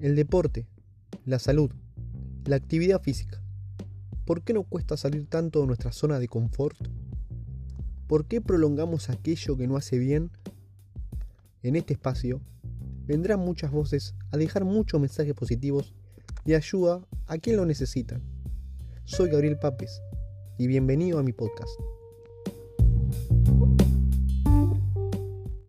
el deporte, la salud, la actividad física. ¿Por qué no cuesta salir tanto de nuestra zona de confort? ¿Por qué prolongamos aquello que no hace bien? En este espacio vendrán muchas voces a dejar muchos mensajes positivos y ayuda a quien lo necesita. Soy Gabriel Papes y bienvenido a mi podcast.